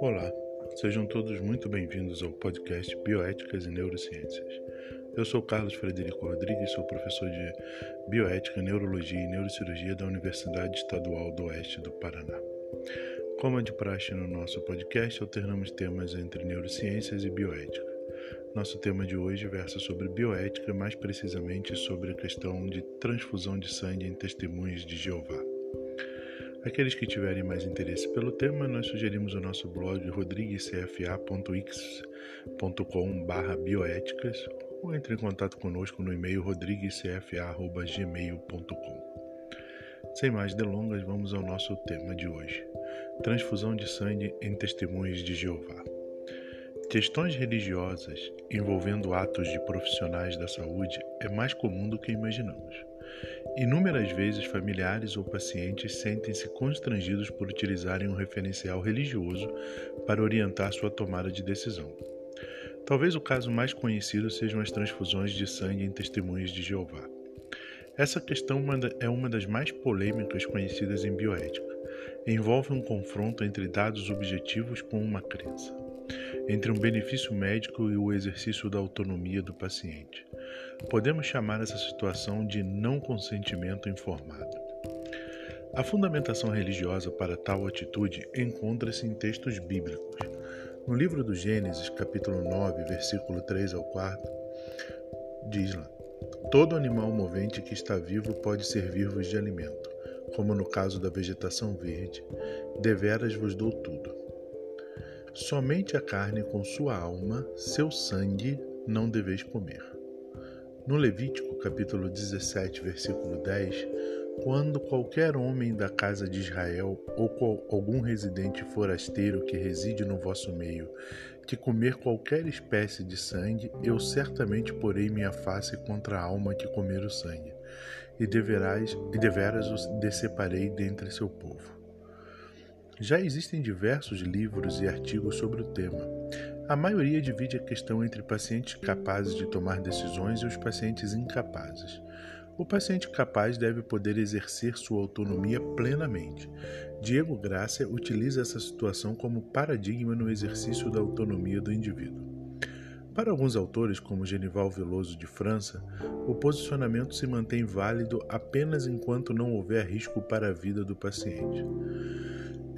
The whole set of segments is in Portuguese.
Olá, sejam todos muito bem-vindos ao podcast Bioéticas e Neurociências. Eu sou Carlos Frederico Rodrigues, sou professor de Bioética, Neurologia e Neurocirurgia da Universidade Estadual do Oeste do Paraná. Como é de praxe no nosso podcast, alternamos temas entre neurociências e bioética. Nosso tema de hoje versa sobre bioética, mais precisamente sobre a questão de transfusão de sangue em testemunhos de Jeová. Aqueles que tiverem mais interesse pelo tema, nós sugerimos o nosso blog rodriguescfa.x.com/bioéticas ou entre em contato conosco no e-mail rodriguescfa@gmail.com. Sem mais delongas, vamos ao nosso tema de hoje: transfusão de sangue em testemunhos de Jeová. Questões religiosas envolvendo atos de profissionais da saúde é mais comum do que imaginamos. Inúmeras vezes, familiares ou pacientes sentem-se constrangidos por utilizarem um referencial religioso para orientar sua tomada de decisão. Talvez o caso mais conhecido sejam as transfusões de sangue em testemunhos de Jeová. Essa questão é uma das mais polêmicas conhecidas em bioética. Envolve um confronto entre dados objetivos com uma crença, entre um benefício médico e o exercício da autonomia do paciente. Podemos chamar essa situação de não consentimento informado. A fundamentação religiosa para tal atitude encontra-se em textos bíblicos. No livro do Gênesis, capítulo 9, versículo 3 ao 4, diz lá: Todo animal movente que está vivo pode servir-vos de alimento, como no caso da vegetação verde, deveras vos dou tudo. Somente a carne com sua alma, seu sangue, não deveis comer. No Levítico, capítulo 17, versículo 10, quando qualquer homem da casa de Israel ou algum residente forasteiro que reside no vosso meio que comer qualquer espécie de sangue, eu certamente porei minha face contra a alma que comer o sangue, e, deverás, e deveras os deseparei dentre seu povo. Já existem diversos livros e artigos sobre o tema. A maioria divide a questão entre pacientes capazes de tomar decisões e os pacientes incapazes. O paciente capaz deve poder exercer sua autonomia plenamente. Diego Gracia utiliza essa situação como paradigma no exercício da autonomia do indivíduo. Para alguns autores, como Genival Veloso de França, o posicionamento se mantém válido apenas enquanto não houver risco para a vida do paciente.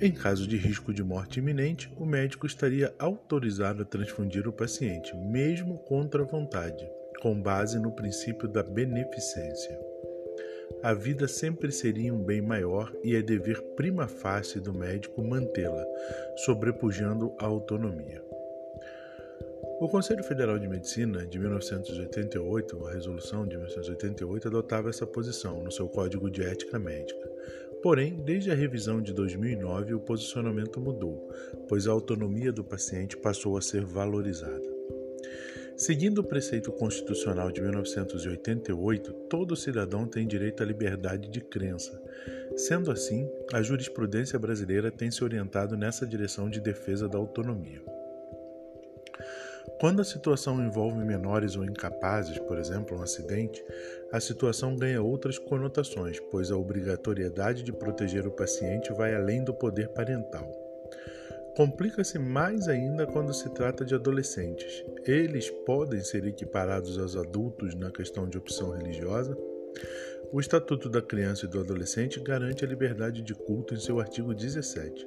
Em caso de risco de morte iminente, o médico estaria autorizado a transfundir o paciente, mesmo contra a vontade com base no princípio da beneficência. A vida sempre seria um bem maior e é dever prima facie do médico mantê-la, sobrepujando a autonomia. O Conselho Federal de Medicina de 1988, a resolução de 1988, adotava essa posição no seu Código de Ética Médica. Porém, desde a revisão de 2009, o posicionamento mudou, pois a autonomia do paciente passou a ser valorizada. Seguindo o preceito constitucional de 1988, todo cidadão tem direito à liberdade de crença. Sendo assim, a jurisprudência brasileira tem se orientado nessa direção de defesa da autonomia. Quando a situação envolve menores ou incapazes, por exemplo, um acidente, a situação ganha outras conotações, pois a obrigatoriedade de proteger o paciente vai além do poder parental. Complica-se mais ainda quando se trata de adolescentes. Eles podem ser equiparados aos adultos na questão de opção religiosa? O Estatuto da Criança e do Adolescente garante a liberdade de culto em seu artigo 17.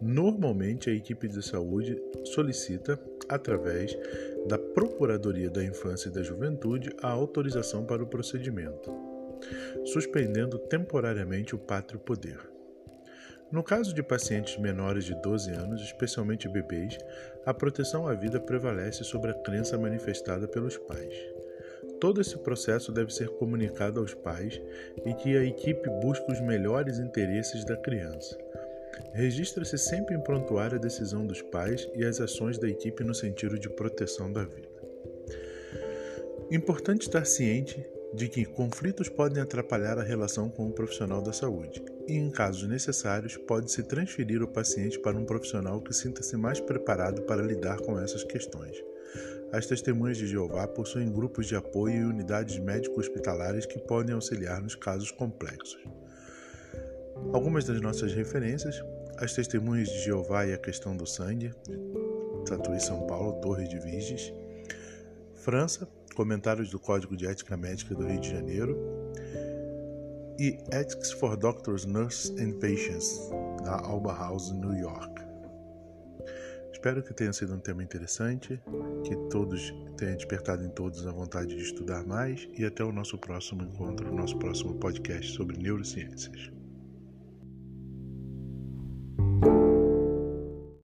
Normalmente, a equipe de saúde solicita, através da Procuradoria da Infância e da Juventude, a autorização para o procedimento, suspendendo temporariamente o pátrio poder. No caso de pacientes menores de 12 anos, especialmente bebês, a proteção à vida prevalece sobre a crença manifestada pelos pais. Todo esse processo deve ser comunicado aos pais e que a equipe busque os melhores interesses da criança. Registra-se sempre em prontuário a decisão dos pais e as ações da equipe no sentido de proteção da vida. Importante estar ciente de que conflitos podem atrapalhar a relação com o profissional da saúde e, em casos necessários, pode-se transferir o paciente para um profissional que sinta-se mais preparado para lidar com essas questões. As testemunhas de Jeová possuem grupos de apoio e unidades médico-hospitalares que podem auxiliar nos casos complexos. Algumas das nossas referências: As Testemunhas de Jeová e a Questão do Sangue, Tatuí São Paulo, Torre de Viges. França, Comentários do Código de Ética Médica do Rio de Janeiro. E Ethics for Doctors, Nurses and Patients, da Alba House, New York. Espero que tenha sido um tema interessante, que todos tenha despertado em todos a vontade de estudar mais e até o nosso próximo encontro, o nosso próximo podcast sobre neurociências.